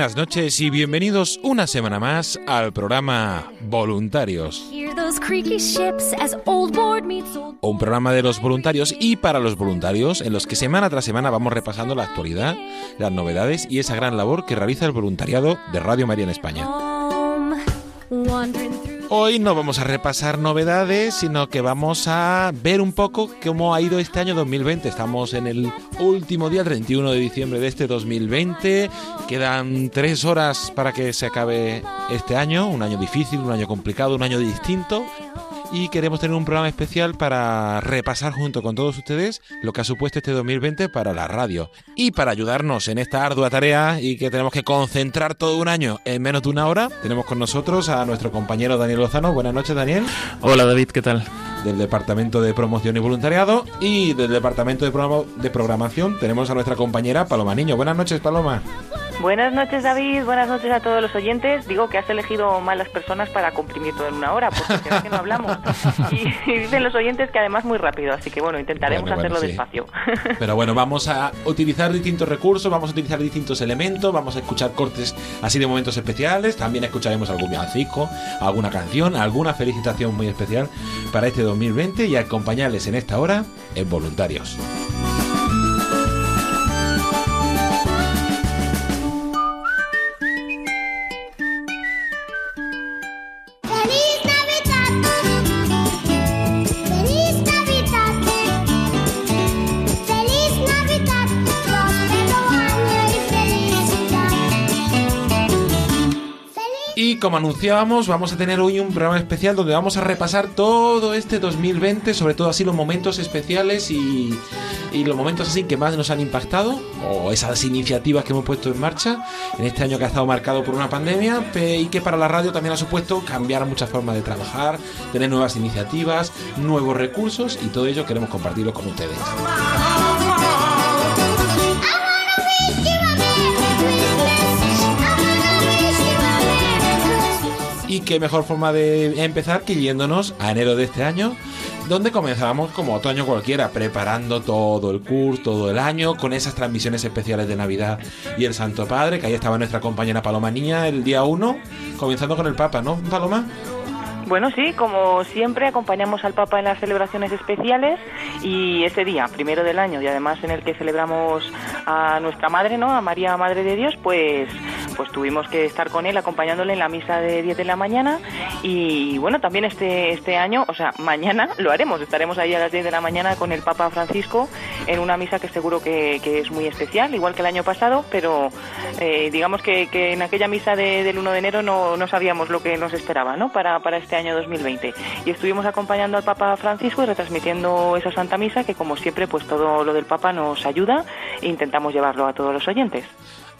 Buenas noches y bienvenidos una semana más al programa Voluntarios. Un programa de los voluntarios y para los voluntarios en los que semana tras semana vamos repasando la actualidad, las novedades y esa gran labor que realiza el voluntariado de Radio María en España. Hoy no vamos a repasar novedades, sino que vamos a ver un poco cómo ha ido este año 2020. Estamos en el último día, 31 de diciembre de este 2020. Quedan tres horas para que se acabe este año, un año difícil, un año complicado, un año distinto. Y queremos tener un programa especial para repasar junto con todos ustedes lo que ha supuesto este 2020 para la radio. Y para ayudarnos en esta ardua tarea y que tenemos que concentrar todo un año en menos de una hora, tenemos con nosotros a nuestro compañero Daniel Lozano. Buenas noches, Daniel Hola David, ¿qué tal? del Departamento de Promoción y Voluntariado y del Departamento de, Programa- de Programación tenemos a nuestra compañera Paloma Niño. Buenas noches, Paloma. Buenas noches, David. Buenas noches a todos los oyentes. Digo que has elegido malas personas para comprimir todo en una hora, porque se ve que no hablamos. Y, y dicen los oyentes que además muy rápido, así que bueno, intentaremos Bueno, bueno, hacerlo sí. despacio. Pero bueno, vamos a utilizar distintos recursos, vamos a utilizar distintos elementos, vamos a escuchar cortes así de momentos especiales, también escucharemos algún villancico, alguna canción, alguna felicitación muy especial para este 2020 y acompañarles en esta hora en Voluntarios. Como anunciábamos, vamos a tener hoy un programa especial donde vamos a repasar todo este 2020, sobre todo así los momentos especiales y, y los momentos así que más nos han impactado, o esas iniciativas que hemos puesto en marcha en este año que ha estado marcado por una pandemia y que para la radio también ha supuesto cambiar muchas formas de trabajar, tener nuevas iniciativas, nuevos recursos y todo ello queremos compartirlo con ustedes. Qué mejor forma de empezar que yéndonos a enero de este año, donde comenzamos como otoño cualquiera, preparando todo el curso, todo el año, con esas transmisiones especiales de Navidad y el Santo Padre, que ahí estaba nuestra compañera Paloma Niña el día 1, comenzando con el Papa, ¿no, Paloma? Bueno, sí, como siempre acompañamos al Papa en las celebraciones especiales y ese día, primero del año y además en el que celebramos a nuestra Madre, ¿no? A María Madre de Dios, pues pues tuvimos que estar con él acompañándole en la misa de 10 de la mañana y bueno, también este este año, o sea, mañana lo haremos, estaremos ahí a las 10 de la mañana con el Papa Francisco en una misa que seguro que, que es muy especial, igual que el año pasado, pero eh, digamos que, que en aquella misa de- del 1 de enero no, no sabíamos lo que nos esperaba, ¿no? Para, para este año 2020. Y estuvimos acompañando al Papa Francisco y retransmitiendo esa Santa Misa que como siempre pues todo lo del Papa nos ayuda e intentamos llevarlo a todos los oyentes.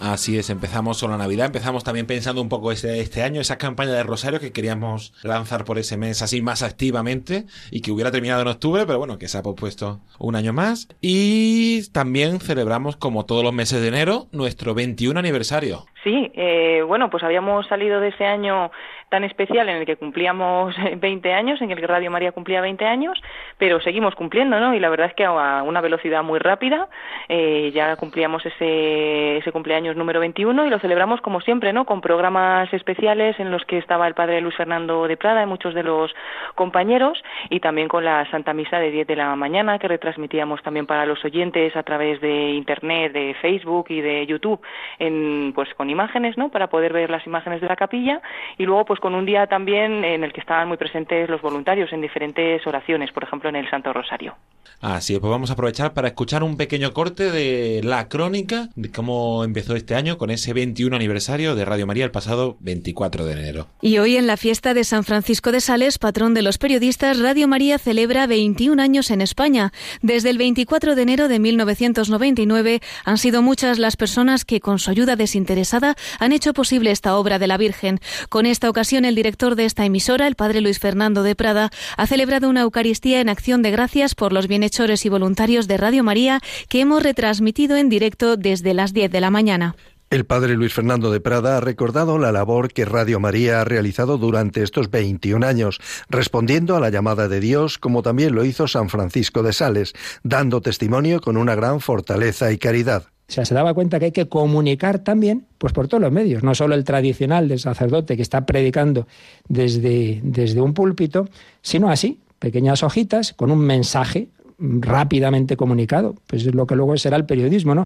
Así es, empezamos con la Navidad, empezamos también pensando un poco este, este año, esa campaña de Rosario que queríamos lanzar por ese mes así más activamente y que hubiera terminado en octubre, pero bueno, que se ha pospuesto un año más. Y también celebramos, como todos los meses de enero, nuestro 21 aniversario. Sí, eh, bueno, pues habíamos salido de ese año tan especial en el que cumplíamos 20 años, en el que Radio María cumplía 20 años, pero seguimos cumpliendo, ¿no? Y la verdad es que a una velocidad muy rápida, eh, ya cumplíamos ese, ese cumpleaños número 21 y lo celebramos como siempre, ¿no? Con programas especiales en los que estaba el padre Luis Fernando de Prada y muchos de los compañeros y también con la Santa Misa de 10 de la mañana que retransmitíamos también para los oyentes a través de internet, de Facebook y de YouTube, en, pues con imágenes, ¿no? Para poder ver las imágenes de la capilla y luego pues con un día también en el que estaban muy presentes los voluntarios en diferentes oraciones, por ejemplo en el Santo Rosario. Así es, pues vamos a aprovechar para escuchar un pequeño corte de la crónica de cómo empezó este año con ese 21 aniversario de Radio María el pasado 24 de enero. Y hoy en la fiesta de San Francisco de Sales, patrón de los periodistas, Radio María celebra 21 años en España. Desde el 24 de enero de 1999 han sido muchas las personas que con su ayuda desinteresada han hecho posible esta obra de la Virgen. Con esta ocasión el director de esta emisora, el padre Luis Fernando de Prada, ha celebrado una Eucaristía en acción de gracias por los bienhechores y voluntarios de Radio María que hemos retransmitido en directo desde las 10 de la mañana. El padre Luis Fernando de Prada ha recordado la labor que Radio María ha realizado durante estos 21 años, respondiendo a la llamada de Dios, como también lo hizo San Francisco de Sales, dando testimonio con una gran fortaleza y caridad. O sea, se daba cuenta que hay que comunicar también, pues por todos los medios, no solo el tradicional del sacerdote que está predicando desde, desde un púlpito, sino así, pequeñas hojitas con un mensaje rápidamente comunicado. Pues es lo que luego será el periodismo, ¿no?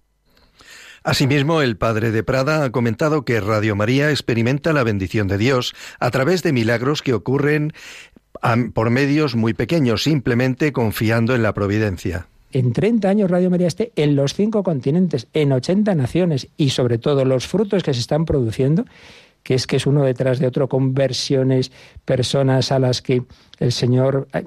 Asimismo, el padre de Prada ha comentado que Radio María experimenta la bendición de Dios a través de milagros que ocurren por medios muy pequeños, simplemente confiando en la providencia. En 30 años Radio María esté en los cinco continentes, en 80 naciones y sobre todo los frutos que se están produciendo que es que es uno detrás de otro, conversiones, personas a las que el Señor eh,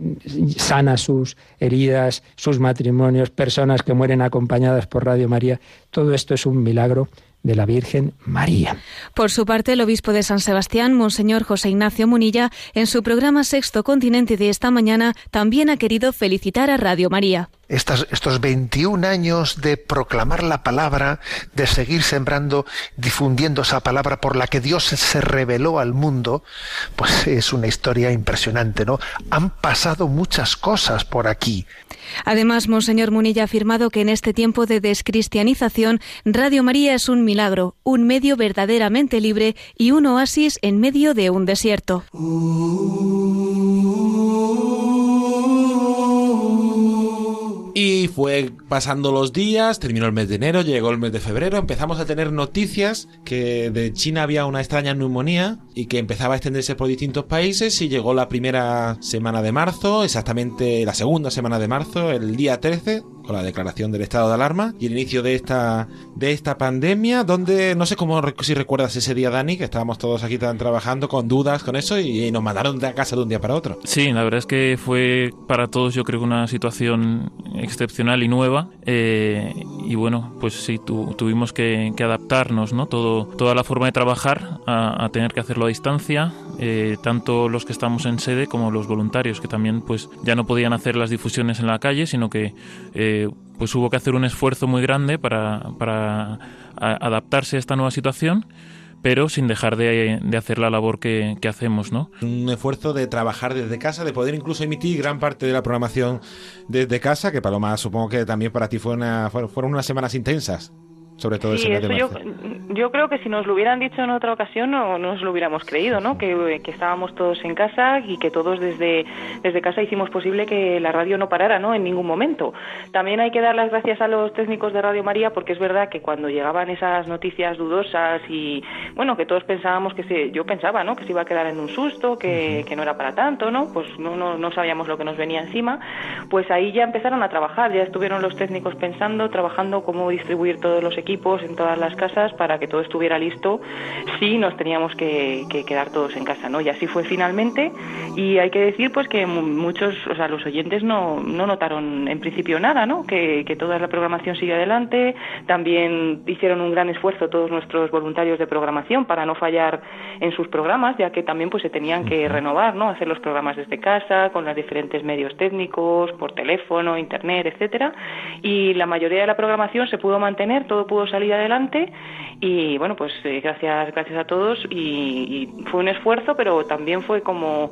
sana sus heridas, sus matrimonios, personas que mueren acompañadas por Radio María. Todo esto es un milagro de la Virgen María. Por su parte, el obispo de San Sebastián, Monseñor José Ignacio Munilla, en su programa Sexto Continente de esta mañana, también ha querido felicitar a Radio María. Estas, estos 21 años de proclamar la palabra, de seguir sembrando, difundiendo esa palabra por la que Dios se reveló al mundo, pues es una historia impresionante, ¿no? Han pasado muchas cosas por aquí. Además, Monseñor Munilla ha afirmado que en este tiempo de descristianización, Radio María es un milagro, un medio verdaderamente libre y un oasis en medio de un desierto. Y fue pasando los días, terminó el mes de enero, llegó el mes de febrero, empezamos a tener noticias que de China había una extraña neumonía y que empezaba a extenderse por distintos países y llegó la primera semana de marzo, exactamente la segunda semana de marzo, el día 13, con la declaración del estado de alarma y el inicio de esta de esta pandemia, donde no sé cómo si recuerdas ese día Dani, que estábamos todos aquí tan trabajando con dudas con eso y, y nos mandaron de casa de un día para otro. Sí, la verdad es que fue para todos yo creo una situación excepcional y nueva eh, y bueno pues sí tu, tuvimos que, adaptarnos no todo toda la forma de trabajar a, tener que hacerlo a distancia eh, tanto los que estamos en sede como los voluntarios que también pues ya no podían hacer las difusiones en la calle sino que eh, pues hubo que hacer un esfuerzo muy grande para, para adaptarse a esta nueva situación pero sin dejar de, de hacer la labor que, que, hacemos, ¿no? Un esfuerzo de trabajar desde casa, de poder incluso emitir gran parte de la programación desde casa, que Paloma supongo que también para ti fue una, fueron unas semanas intensas sobre todo sí, ese mes de yo, marzo. Yo creo que si nos lo hubieran dicho en otra ocasión no, no nos lo hubiéramos creído, ¿no? Que, que, estábamos todos en casa y que todos desde, desde casa hicimos posible que la radio no parara, ¿no? En ningún momento. También hay que dar las gracias a los técnicos de Radio María porque es verdad que cuando llegaban esas noticias dudosas y, bueno, que todos pensábamos que se, yo pensaba, ¿no? Que se iba a quedar en un susto, que, que no era para tanto, ¿no? Pues no, no, no sabíamos lo que nos venía encima. Pues ahí ya empezaron a trabajar, ya estuvieron los técnicos pensando, trabajando cómo distribuir todos los equipos equipos en todas las casas para que todo estuviera listo si nos teníamos que, que, quedar todos en casa, ¿no? Y así fue finalmente y hay que decir pues que muchos, o sea, los oyentes no, no notaron en principio nada, ¿no? Que, que toda la programación sigue adelante, también hicieron un gran esfuerzo todos nuestros voluntarios de programación para no fallar en sus programas, ya que también pues se tenían que renovar, ¿no? Hacer los programas desde casa, con los diferentes medios técnicos, por teléfono, internet, etcétera, y la mayoría de la programación se pudo mantener, todo pudo salir adelante Y bueno, pues eh, gracias, gracias a todos y, y fue un esfuerzo, pero también fue como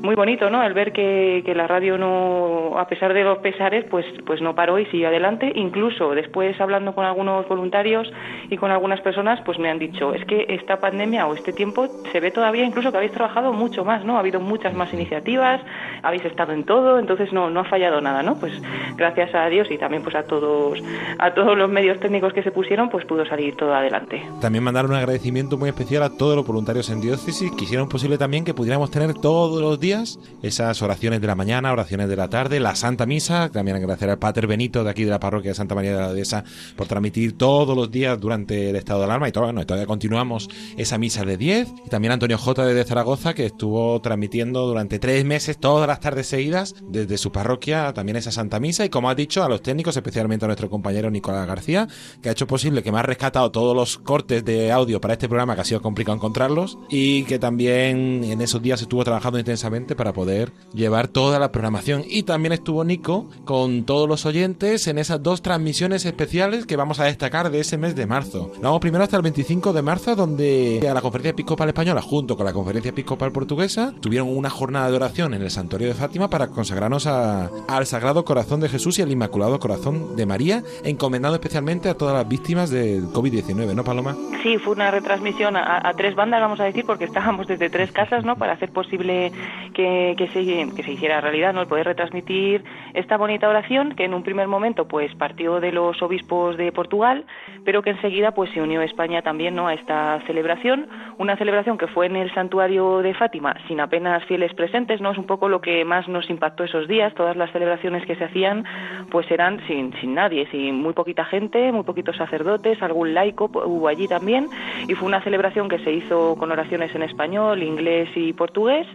muy bonito, ¿no? El ver que, que, la radio no, a pesar de los pesares, pues, pues no paró y siguió adelante. Incluso después hablando con algunos voluntarios y con algunas personas, pues me han dicho, es que esta pandemia o este tiempo se ve todavía incluso que habéis trabajado mucho más, ¿no? Ha habido muchas más iniciativas, habéis estado en todo, entonces no, no ha fallado nada, ¿no? Pues gracias a Dios y también pues a todos, a todos los medios técnicos que se pusieron, pues pudo salir todo adelante. También mandar un agradecimiento muy especial a todos los voluntarios en diócesis que hicieron posible también que pudiéramos tener todos los días esas oraciones de la mañana, oraciones de la tarde, la Santa Misa, también agradecer al Pater Benito de aquí de la parroquia de Santa María de la Dehesa por transmitir todos los días durante el estado de alarma. Y todo, bueno, todavía continuamos esa misa de 10 y también Antonio J de Zaragoza que estuvo transmitiendo durante tres meses todas las tardes seguidas desde su parroquia también esa Santa Misa. Y como ha dicho a los técnicos, especialmente a nuestro compañero Nicolás García, que ha hecho posible que me ha rescatado todos los cortes de audio para este programa que ha sido complicado encontrarlos y que también en esos días estuvo trabajando intensamente para poder llevar toda la programación. Y también estuvo Nico con todos los oyentes en esas dos transmisiones especiales que vamos a destacar de ese mes de marzo. Vamos primero hasta el 25 de marzo, donde a la Conferencia Episcopal Española, junto con la Conferencia Episcopal Portuguesa, tuvieron una jornada de oración en el Santuario de Fátima para consagrarnos a, al Sagrado Corazón de Jesús y al Inmaculado Corazón de María, encomendando especialmente a todas las víctimas del COVID-19, ¿no, Paloma? Sí, fue una retransmisión a, a, tres bandas, vamos a decir, porque estábamos desde tres casas, ¿no? Para hacer posible que, se, que se hiciera realidad, ¿no? El poder retransmitir esta bonita oración que en un primer momento pues partió de los obispos de Portugal, pero que enseguida pues se unió España también, ¿no? A esta celebración, una celebración que fue en el santuario de Fátima sin apenas fieles presentes, ¿no? Es un poco lo que más nos impactó esos días, todas las celebraciones que se hacían pues eran sin, sin nadie, sin muy poquita gente, muy poquitos sacerdotes, algún laico hubo allí también y fue una celebración que se hizo con oraciones en español, inglés y portugués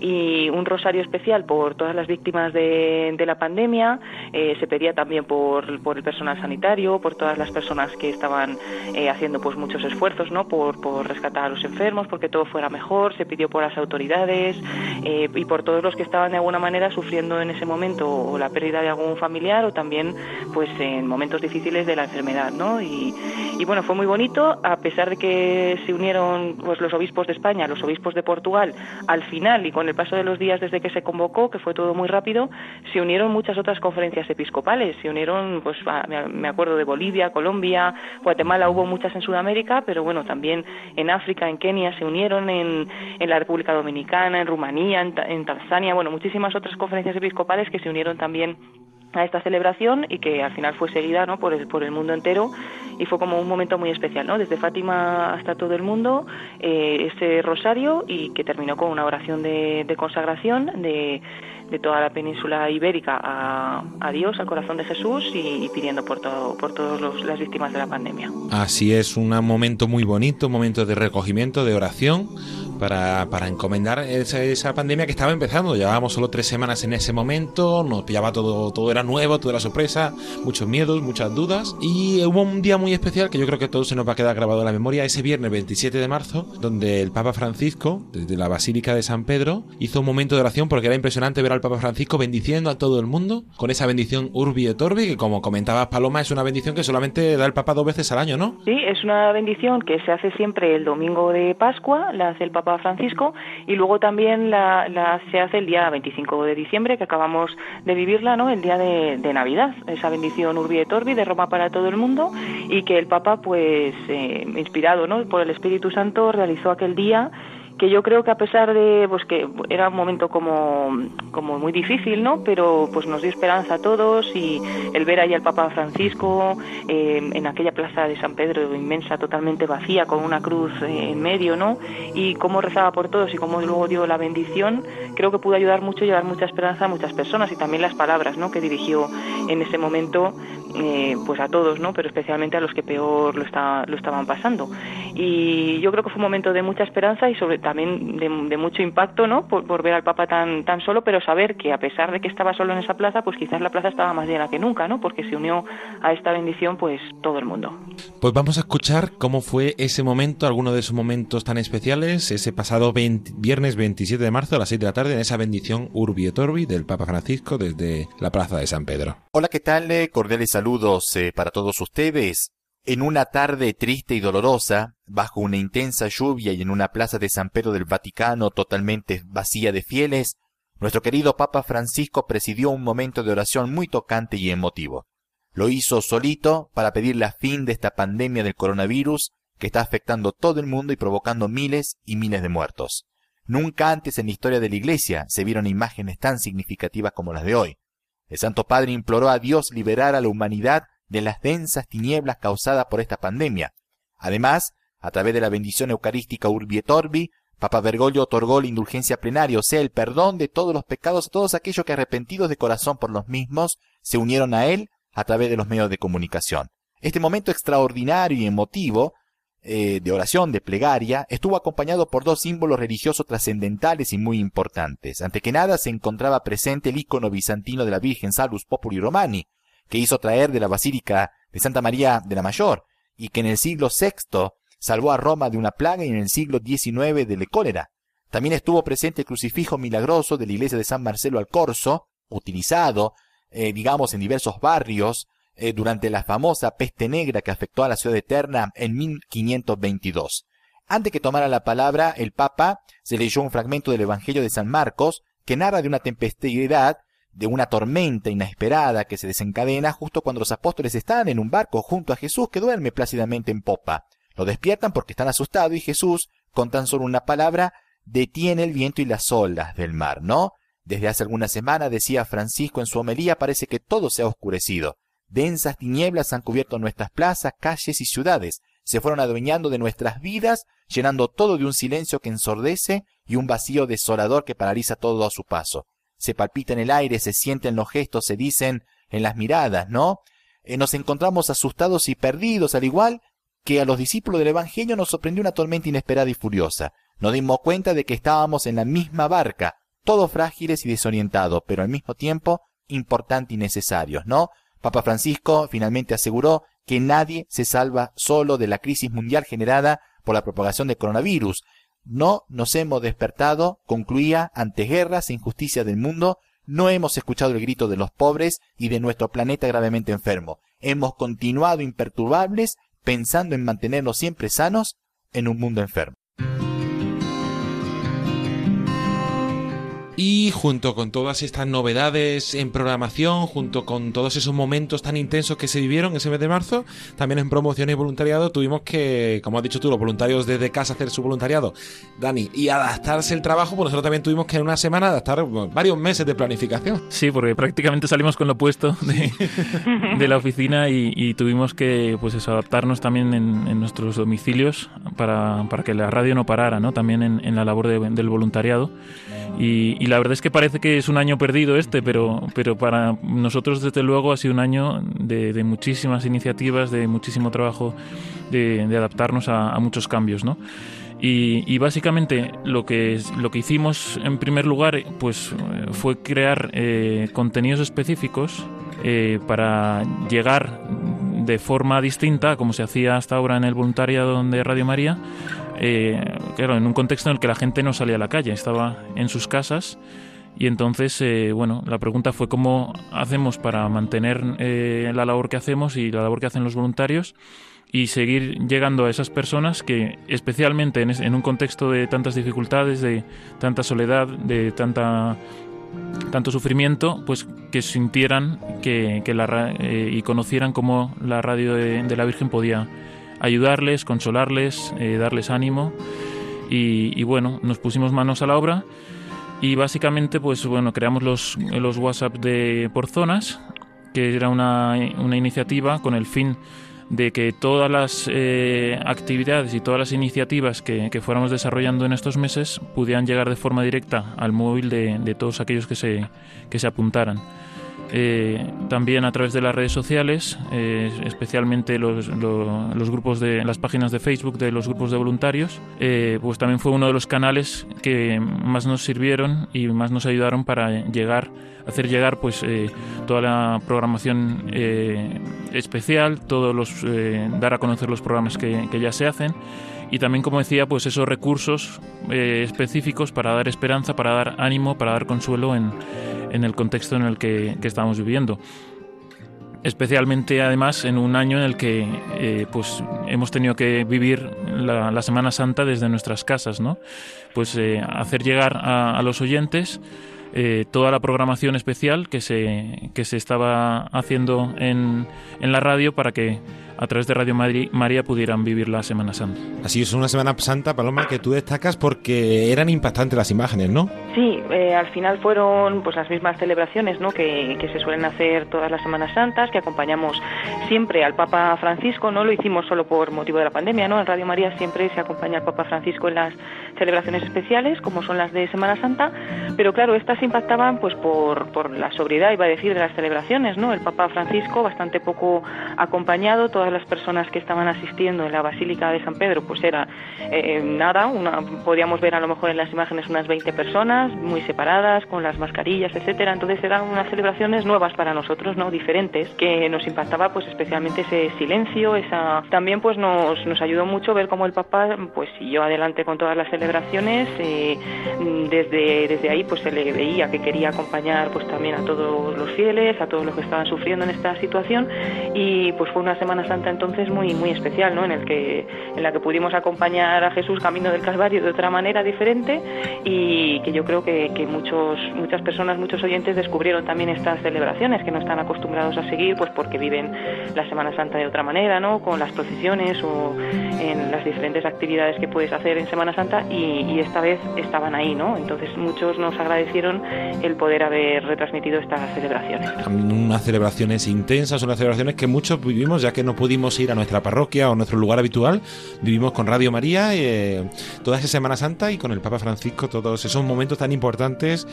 y un rosario especial por todas las víctimas de, de la pandemia. Eh, se pedía también por, por, el personal sanitario, por todas las personas que estaban eh, haciendo pues muchos esfuerzos ¿no? por, por, rescatar a los enfermos, porque todo fuera mejor. Se pidió por las autoridades eh, y por todos los que estaban de alguna manera sufriendo en ese momento o la pérdida de algún familiar o también pues en momentos difíciles de la enfermedad. ¿no? Y, y bueno, fue muy bonito, a pesar de que se unieron pues, los obispos de España, los obispos de Portugal, al final y con el paso de los días desde que se convocó, que fue todo muy rápido, se unieron muchas otras conferencias episcopales. Se unieron, pues me acuerdo de Bolivia, Colombia, Guatemala, hubo muchas en Sudamérica, pero bueno, también en África, en Kenia, se unieron en, en la República Dominicana, en Rumanía, en, en Tanzania, bueno, muchísimas otras conferencias episcopales que se unieron también a esta celebración y que al final fue seguida ¿no? por, el, por el mundo entero y fue como un momento muy especial, ¿no? desde Fátima hasta todo el mundo, eh, ese rosario y que terminó con una oración de, de consagración de, de, toda la península ibérica a, a, Dios, al corazón de Jesús y, y pidiendo por, todo, por todas las víctimas de la pandemia. Así es, un momento muy bonito, un momento de recogimiento, de oración para, para encomendar esa, esa, pandemia que estaba empezando. Llevábamos solo tres semanas en ese momento, nos pillaba todo, todo era nuevo, todo era sorpresa, muchos miedos, muchas dudas. Y hubo un día muy especial que yo creo que a todos se nos va a quedar grabado en la memoria, ese viernes 27 de marzo, donde el Papa Francisco, desde la Basílica de San Pedro, hizo un momento de oración porque era impresionante ver al Papa Francisco bendiciendo a todo el mundo con esa bendición Urbi et Orbi, que como comentabas Paloma, es una bendición que solamente da el Papa dos veces al año, ¿no? Sí, es una bendición que se hace siempre el domingo de Pascua, la hace el Papa Francisco y luego también la, la, se hace el día 25 de diciembre que acabamos de vivirla, ¿no? El día de, de Navidad, esa bendición Urbi et Orbi de Roma para todo el mundo y que el Papa pues eh, inspirado, ¿no? por el Espíritu Santo realizó aquel día que yo creo que a pesar de pues que era un momento como, como muy difícil, ¿no? Pero pues nos dio esperanza a todos y el ver ahí al Papa Francisco eh, en aquella plaza de San Pedro inmensa, totalmente vacía, con una cruz eh, en medio, ¿no? Y cómo rezaba por todos y cómo luego dio la bendición, creo que pudo ayudar mucho llevar mucha esperanza a muchas personas y también las palabras, ¿no? Que dirigió en ese momento eh, pues a todos, ¿no? Pero especialmente a los que peor lo, está, lo estaban pasando. Y yo creo que fue un momento de mucha esperanza y sobre también de, de mucho impacto, ¿no? Por, por, ver al Papa tan, tan solo, pero saber que a pesar de que estaba solo en esa plaza, pues quizás la plaza estaba más llena que nunca, ¿no? Porque se unió a esta bendición, pues todo el mundo. Pues vamos a escuchar cómo fue ese momento, alguno de esos momentos tan especiales, ese pasado 20, viernes 27 de marzo a las 6 de la tarde, en esa bendición Urbi et Orbi del Papa Francisco desde la plaza de San Pedro. Hola, ¿qué tal? Cordiales saludos eh, para todos ustedes. En una tarde triste y dolorosa, bajo una intensa lluvia y en una plaza de San Pedro del Vaticano totalmente vacía de fieles, nuestro querido Papa Francisco presidió un momento de oración muy tocante y emotivo. Lo hizo solito para pedir la fin de esta pandemia del coronavirus que está afectando todo el mundo y provocando miles y miles de muertos. Nunca antes en la historia de la Iglesia se vieron imágenes tan significativas como las de hoy. El Santo Padre imploró a Dios liberar a la humanidad de las densas tinieblas causadas por esta pandemia. Además, a través de la bendición eucarística Urbi et Orbi, Papa Bergoglio otorgó la indulgencia plenaria, o sea, el perdón de todos los pecados a todos aquellos que arrepentidos de corazón por los mismos se unieron a él a través de los medios de comunicación. Este momento extraordinario y emotivo eh, de oración, de plegaria, estuvo acompañado por dos símbolos religiosos trascendentales y muy importantes. Ante que nada se encontraba presente el icono bizantino de la Virgen Salus Populi Romani, que hizo traer de la Basílica de Santa María de la Mayor, y que en el siglo VI salvó a Roma de una plaga y en el siglo XIX de la cólera. También estuvo presente el crucifijo milagroso de la iglesia de San Marcelo al Corso, utilizado, eh, digamos, en diversos barrios, eh, durante la famosa peste negra que afectó a la ciudad eterna en 1522. Antes que tomara la palabra, el Papa se leyó un fragmento del Evangelio de San Marcos que narra de una tempestad, de una tormenta inesperada que se desencadena justo cuando los apóstoles están en un barco junto a Jesús que duerme plácidamente en popa. Lo despiertan porque están asustados y Jesús, con tan solo una palabra, detiene el viento y las olas del mar, ¿no? Desde hace algunas semanas, decía Francisco en su homelía, parece que todo se ha oscurecido. Densas tinieblas han cubierto nuestras plazas, calles y ciudades, se fueron adueñando de nuestras vidas, llenando todo de un silencio que ensordece y un vacío desolador que paraliza todo a su paso. Se palpita en el aire, se sienten los gestos, se dicen en las miradas, ¿no? Eh, nos encontramos asustados y perdidos, al igual que a los discípulos del Evangelio nos sorprendió una tormenta inesperada y furiosa. Nos dimos cuenta de que estábamos en la misma barca, todos frágiles y desorientados, pero al mismo tiempo importantes y necesarios, ¿no? Papa Francisco finalmente aseguró que nadie se salva solo de la crisis mundial generada por la propagación del coronavirus. No nos hemos despertado, concluía, ante guerras e injusticias del mundo, no hemos escuchado el grito de los pobres y de nuestro planeta gravemente enfermo. Hemos continuado imperturbables pensando en mantenernos siempre sanos en un mundo enfermo. Y junto con todas estas novedades en programación, junto con todos esos momentos tan intensos que se vivieron ese mes de marzo, también en promoción y voluntariado tuvimos que, como has dicho tú, los voluntarios desde casa hacer su voluntariado, Dani, y adaptarse el trabajo, pues nosotros también tuvimos que en una semana adaptar varios meses de planificación. Sí, porque prácticamente salimos con lo opuesto de, de la oficina y, y, tuvimos que pues eso, adaptarnos también en, en nuestros domicilios para, para, que la radio no parara, ¿no? También en, en la labor de, del voluntariado. Y, y, la verdad es que parece que es un año perdido este, pero, pero para nosotros desde luego ha sido un año de, de muchísimas iniciativas, de muchísimo trabajo, de, de adaptarnos a, a, muchos cambios, ¿no? Y, y, básicamente lo que, lo que hicimos en primer lugar pues, fue crear eh, contenidos específicos eh, para llegar de forma distinta, como se hacía hasta ahora en el voluntariado de Radio María, eh, claro, en un contexto en el que la gente no salía a la calle, estaba en sus casas. Y entonces, eh, bueno, la pregunta fue cómo hacemos para mantener eh, la labor que hacemos y la labor que hacen los voluntarios y seguir llegando a esas personas que, especialmente en, un contexto de tantas dificultades, de tanta soledad, de tanta tanto sufrimiento, pues que sintieran que, que la, eh, y conocieran cómo la radio de la Virgen podía ayudarles, consolarles, eh, darles ánimo. Y, y, bueno, nos pusimos manos a la obra y básicamente pues bueno, creamos los, los WhatsApp de por zonas, que era una, una iniciativa con el fin de que todas las eh, actividades y todas las iniciativas que, que, fuéramos desarrollando en estos meses pudieran llegar de forma directa al móvil de, de todos aquellos que se, que se apuntaran. Eh, también a través de las redes sociales, eh, especialmente los, los, los, grupos de las páginas de Facebook de los grupos de voluntarios, eh, pues también fue uno de los canales que más nos sirvieron y más nos ayudaron para llegar, hacer llegar pues toda la programación especial, todos los dar a conocer los programas que, que ya se hacen y también, como decía, pues esos recursos eh, específicos para dar esperanza, para dar ánimo, para dar consuelo en, en el contexto en el que, estamos viviendo. especialmente además en un año en el que eh, pues hemos tenido que vivir la, Semana Santa desde nuestras casas, ¿no? Pues eh, hacer llegar a, a los oyentes eh, toda la programación especial que se, que se estaba haciendo en, en la radio para que a través de Radio María pudieran vivir la Semana Santa. Así es una Semana Santa, Paloma, que tú destacas porque eran impactantes las imágenes, ¿no? Sí, eh, al final fueron pues las mismas celebraciones ¿no? que, que, se suelen hacer todas las Semanas Santas, que acompañamos siempre al Papa Francisco, no lo hicimos solo por motivo de la pandemia, ¿no? En Radio María siempre se acompaña al Papa Francisco en las celebraciones especiales, como son las de Semana Santa, pero claro, estas impactaban pues por, por la sobriedad, iba a decir, de las celebraciones, ¿no? El Papa Francisco bastante poco acompañado, todas las personas que estaban asistiendo en la Basílica de San Pedro, pues era eh, nada, una, podíamos ver a lo mejor en las imágenes unas 20 personas, muy separadas, con las mascarillas, etcétera. Entonces eran unas celebraciones nuevas para nosotros, no diferentes, que nos impactaba pues especialmente ese silencio, esa también pues nos, nos ayudó mucho ver cómo el Papa pues siguió adelante con todas las celebraciones. Eh, desde, desde ahí pues se le veía que quería acompañar pues también a todos los fieles, a todos los que estaban sufriendo en esta situación y pues fue una Semana Santa entonces muy muy especial, ¿no? En el que en la que pudimos acompañar a Jesús camino del Calvario de otra manera diferente y que yo creo que, que muchos muchas personas, muchos oyentes descubrieron también estas celebraciones que no están acostumbrados a seguir, pues porque viven la Semana Santa de otra manera, ¿no? Con las procesiones o en las diferentes actividades que puedes hacer en Semana Santa y, y esta vez estaban ahí, ¿no? Entonces muchos nos agradecieron el poder haber retransmitido estas celebraciones. Unas celebraciones intensas, unas celebraciones que muchos vivimos ya que no pudimos ir a nuestra parroquia o nuestro lugar habitual, vivimos con Radio María eh, toda esa Semana Santa y con el Papa Francisco todos esos momentos tan importantes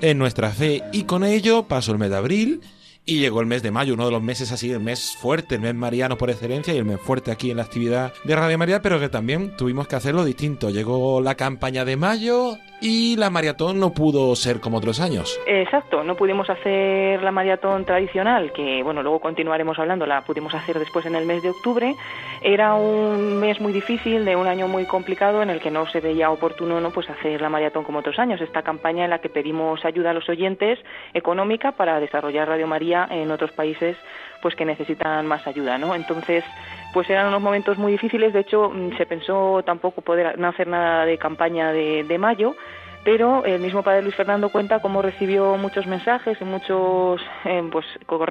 en nuestra fe. Y con ello pasó el mes de abril y llegó el mes de mayo, uno de los meses así, el mes fuerte, el mes mariano por excelencia y el mes fuerte aquí en la actividad de Radio María, pero que también tuvimos que hacerlo distinto. Llegó la campaña de mayo y la maratón no pudo ser como otros años. Exacto, no pudimos hacer la maratón tradicional, que bueno, luego continuaremos hablando, la pudimos hacer después en el mes de octubre. Era un mes muy difícil, de un año muy complicado en el que no se veía oportuno no pues hacer la maratón como otros años. Esta campaña en la que pedimos ayuda a los oyentes económica para desarrollar Radio María en otros países pues que necesitan más ayuda, ¿no? Entonces, pues eran unos momentos muy difíciles, de hecho se pensó tampoco poder no hacer nada de campaña de, de mayo, pero el mismo padre Luis Fernando cuenta cómo recibió muchos mensajes y muchos eh, pues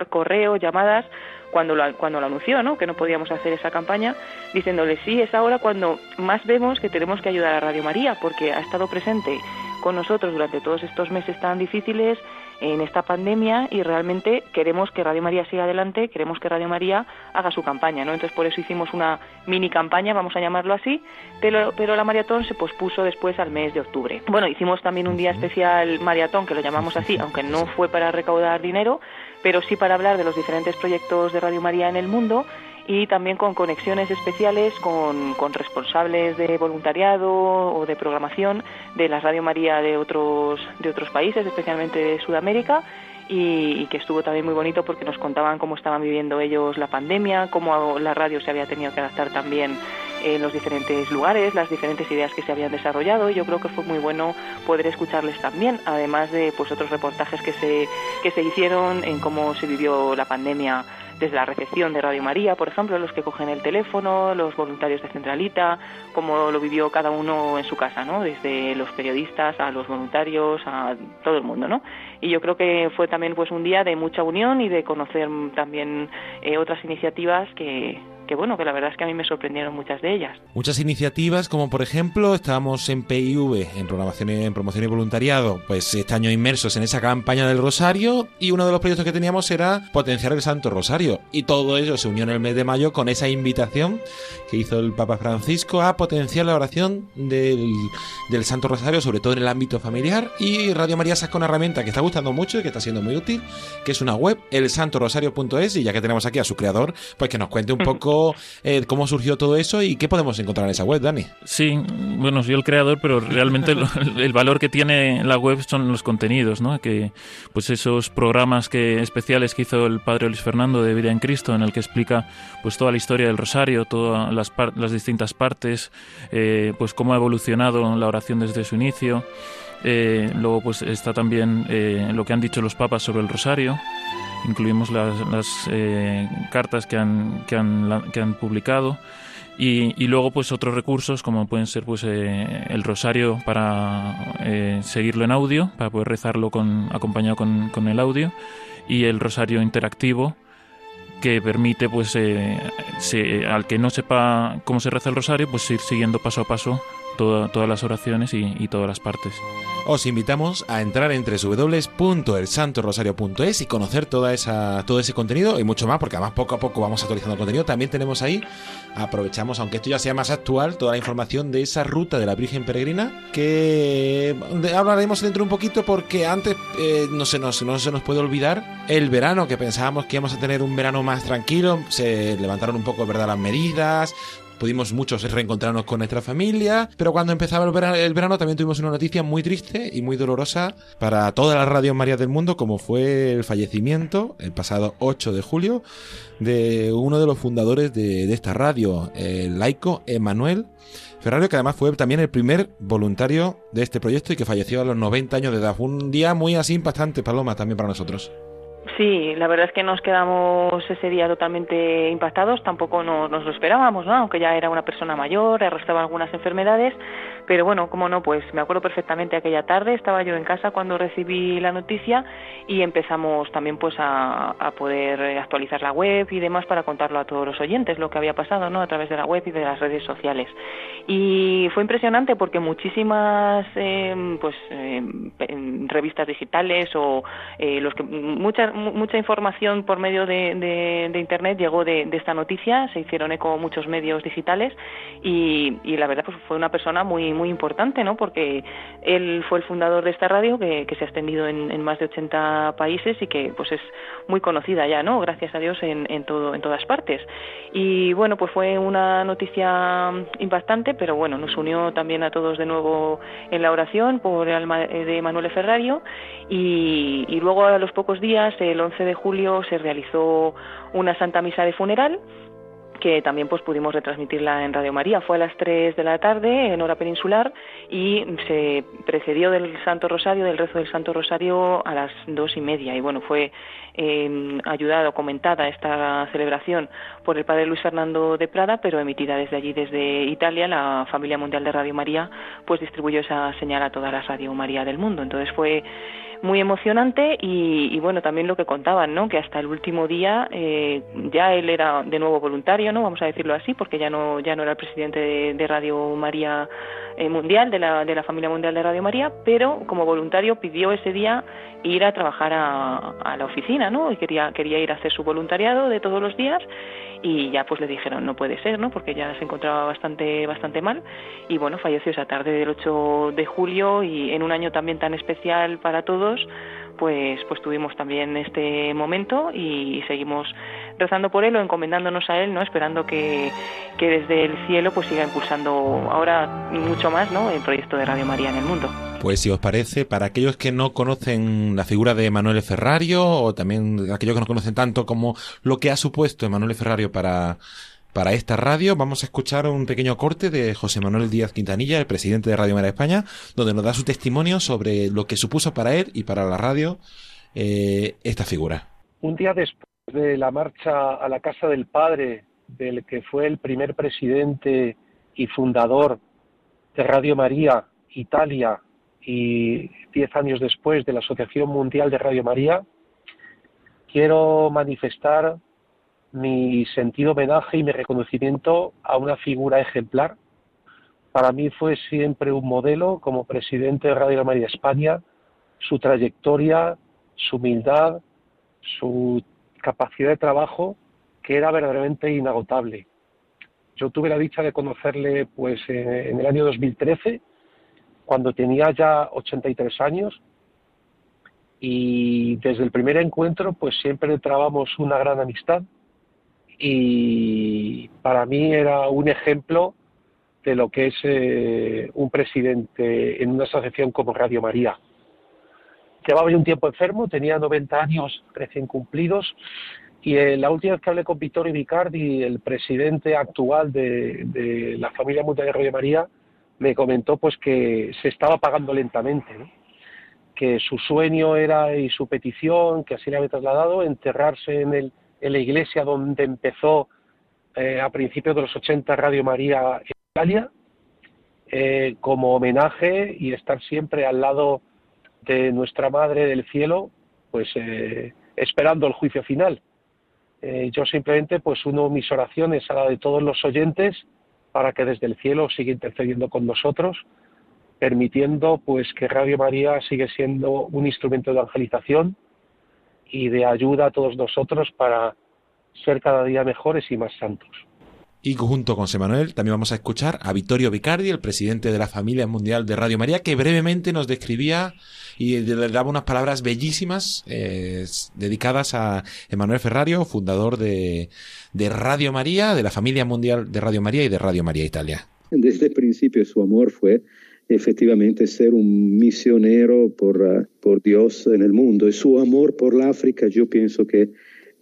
correos, llamadas cuando lo, cuando lo anunció, ¿no? que no podíamos hacer esa campaña, diciéndole sí, es ahora cuando más vemos que tenemos que ayudar a Radio María, porque ha estado presente con nosotros durante todos estos meses tan difíciles en esta pandemia y realmente queremos que Radio María siga adelante, queremos que Radio María haga su campaña, ¿no? Entonces por eso hicimos una mini campaña, vamos a llamarlo así, pero, pero la maratón se pospuso después al mes de octubre. Bueno, hicimos también un día especial maratón, que lo llamamos así, aunque no fue para recaudar dinero, pero sí para hablar de los diferentes proyectos de Radio María en el mundo y también con conexiones especiales con, con, responsables de voluntariado o de programación de la Radio María de otros, de otros países, especialmente de Sudamérica, y, y, que estuvo también muy bonito porque nos contaban cómo estaban viviendo ellos la pandemia, cómo la radio se había tenido que adaptar también en los diferentes lugares, las diferentes ideas que se habían desarrollado y yo creo que fue muy bueno poder escucharles también, además de pues otros reportajes que se, que se hicieron en cómo se vivió la pandemia desde la recepción de Radio María, por ejemplo, los que cogen el teléfono, los voluntarios de Centralita, cómo lo vivió cada uno en su casa, ¿no? Desde los periodistas a los voluntarios, a todo el mundo, ¿no? Y yo creo que fue también pues un día de mucha unión y de conocer también eh, otras iniciativas que, que bueno, que la verdad es que a mí me sorprendieron muchas de ellas. Muchas iniciativas, como por ejemplo, estábamos en PIV, en programación en promoción y voluntariado, pues este año inmersos en esa campaña del Rosario, y uno de los proyectos que teníamos era potenciar el Santo Rosario. Y todo ello se unió en el mes de mayo con esa invitación que hizo el Papa Francisco a potenciar la oración del, del Santo Rosario, sobre todo en el ámbito familiar. Y Radio María saca una herramienta que está gustando mucho y que está siendo muy útil, que es una web, elsantorosario.es, y ya que tenemos aquí a su creador, pues que nos cuente un poco eh, cómo surgió todo eso y qué podemos encontrar en esa web, Dani. Sí, bueno, soy el creador, pero realmente lo, el valor que tiene la web son los contenidos, ¿no? Que pues esos programas que especiales que hizo el padre Luis Fernando de Vida en Cristo, en el que explica pues toda la historia del Rosario, todas las, las distintas partes, eh, pues cómo ha evolucionado la oración desde su inicio. Eh, luego pues está también lo que han dicho los papas sobre el Rosario incluimos las, las eh, cartas que han, que han, que han publicado. Y, y luego pues otros recursos como pueden ser pues eh, el rosario para eh, seguirlo en audio, para poder rezarlo con, acompañado con, con el audio y el rosario interactivo que permite pues eh, se- al que no sepa cómo se reza el rosario pues ir siguiendo paso a paso toda- todas las oraciones y, todas las partes. Os invitamos a entrar en www.elsantorosario.es y conocer toda esa, todo ese contenido y mucho más, porque además poco a poco vamos actualizando el contenido. También tenemos ahí, aprovechamos, aunque esto ya sea más actual, toda la información de esa ruta de la Virgen Peregrina, que hablaremos dentro de un poquito porque antes eh, no, se nos, no se nos puede olvidar el verano, que pensábamos que íbamos a tener un verano más tranquilo, se levantaron un poco, ¿verdad?, las medidas, pudimos muchos reencontrarnos con nuestra familia, pero cuando empezaba el verano, también tuvimos una noticia muy triste y muy dolorosa para todas las radios Marías del mundo, como fue el fallecimiento el pasado 8 de julio de uno de los fundadores de, de esta radio, el laico Emanuel Ferrario, que además fue también el primer voluntario de este proyecto y que falleció a los 90 años de edad. Un día muy así impactante, Paloma, también para nosotros. Sí, la verdad es que nos quedamos ese día totalmente impactados, tampoco no- nos lo esperábamos, ¿no? Aunque ya era una persona mayor, arrastraba algunas enfermedades, pero bueno, como no, pues me acuerdo perfectamente aquella tarde, estaba yo en casa cuando recibí la noticia y empezamos también pues a, a poder actualizar la web y demás para contarlo a todos los oyentes lo que había pasado, ¿no? A través de la web y de las redes sociales. Y fue impresionante porque muchísimas eh, pues eh, en revistas digitales o eh, los que mucha mu- mucha información por medio de, de- internet llegó de, de esta noticia se hicieron eco muchos medios digitales y, la verdad pues fue una persona muy muy importante no porque él fue el fundador de esta radio que, se ha extendido en, en más de 80 países y que pues es muy conocida ya no gracias a Dios en, en todo en todas partes. Y bueno pues fue una noticia impactante pero bueno nos unió también a todos de nuevo en la oración por el alma de Manuel Ferrario y, y luego a los pocos días el 11 de julio se realizó una santa misa de funeral que también pues pudimos retransmitirla en Radio María. Fue a las 3 de la tarde en hora peninsular y se precedió del Santo Rosario, del rezo del Santo Rosario a las dos y media. Y bueno, fue eh, ayudada o comentada esta celebración por el Padre Luis Fernando de Prada, pero emitida desde allí, desde Italia. La familia mundial de Radio María pues distribuyó esa señal a todas las Radio María del mundo. Entonces fue muy emocionante y, y, bueno también lo que contaban no que hasta el último día eh, ya él era de nuevo voluntario no vamos a decirlo así porque ya no ya no era el presidente de, Radio María eh, mundial de la de la familia mundial de Radio María pero como voluntario pidió ese día ir a trabajar a, a la oficina no y quería quería ir a hacer su voluntariado de todos los días y ya pues le dijeron no puede ser no porque ya se encontraba bastante bastante mal y bueno falleció esa tarde del 8 de julio y en un año también tan especial para todos pues pues tuvimos también este momento y seguimos rezando por él o encomendándonos a él no esperando que, que desde el cielo pues siga impulsando ahora mucho más no el proyecto de Radio María en el mundo pues si os parece, para aquellos que no conocen la figura de Emanuele Ferrario, o también aquellos que no conocen tanto como lo que ha supuesto Emanuele Ferrario para, para esta radio, vamos a escuchar un pequeño corte de José Manuel Díaz Quintanilla, el presidente de Radio María España, donde nos da su testimonio sobre lo que supuso para él y para la radio eh, esta figura. Un día después de la marcha a la casa del padre, del que fue el primer presidente y fundador de Radio María Italia, y diez años después de la Asociación Mundial de Radio María, quiero manifestar mi sentido homenaje y mi reconocimiento a una figura ejemplar. Para mí fue siempre un modelo como presidente de Radio María España, su trayectoria, su humildad, su capacidad de trabajo, que era verdaderamente inagotable. Yo tuve la dicha de conocerle pues en el año 2013 cuando tenía ya 83 años y desde el primer encuentro pues siempre trabamos una gran amistad y para mí era un ejemplo de lo que es eh, un presidente en una asociación como Radio María. Llevaba yo un tiempo enfermo, tenía 90 años recién cumplidos y eh, la última vez que hablé con Vittorio Vicardi, el presidente actual de, la familia mundial de Radio María, me comentó pues que se estaba pagando lentamente. que su sueño era y su petición, que así le había trasladado, enterrarse en, el, en la iglesia donde empezó eh, a principios de los 80 Radio María Italia, eh, como homenaje y estar siempre al lado de nuestra Madre del Cielo, pues eh, esperando el juicio final. Yo simplemente pues uno mis oraciones a la de todos los oyentes para que desde el cielo siga intercediendo con nosotros, permitiendo pues que Radio María sigue siendo un instrumento de evangelización y de ayuda a todos nosotros para ser cada día mejores y más santos. Y junto con José Manuel también vamos a escuchar a Vittorio Vicardi, el presidente de la familia mundial de Radio María, que brevemente nos describía y le daba unas palabras bellísimas eh, dedicadas a Emanuel Ferrario, fundador de, de Radio María, de la familia mundial de Radio María y de Radio María Italia. Desde el principio su amor fue efectivamente ser un misionero por, uh, por Dios en el mundo y su amor por la África yo pienso que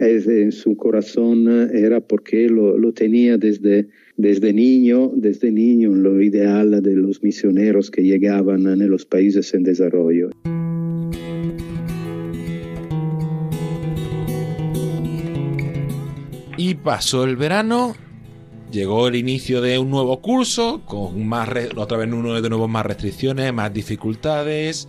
en su corazón era porque lo, lo, tenía desde, desde niño, desde niño lo ideal de los misioneros que llegaban en los países en desarrollo. Y pasó el verano, llegó el inicio de un nuevo curso, con más otra vez uno de nuevo más restricciones, más dificultades,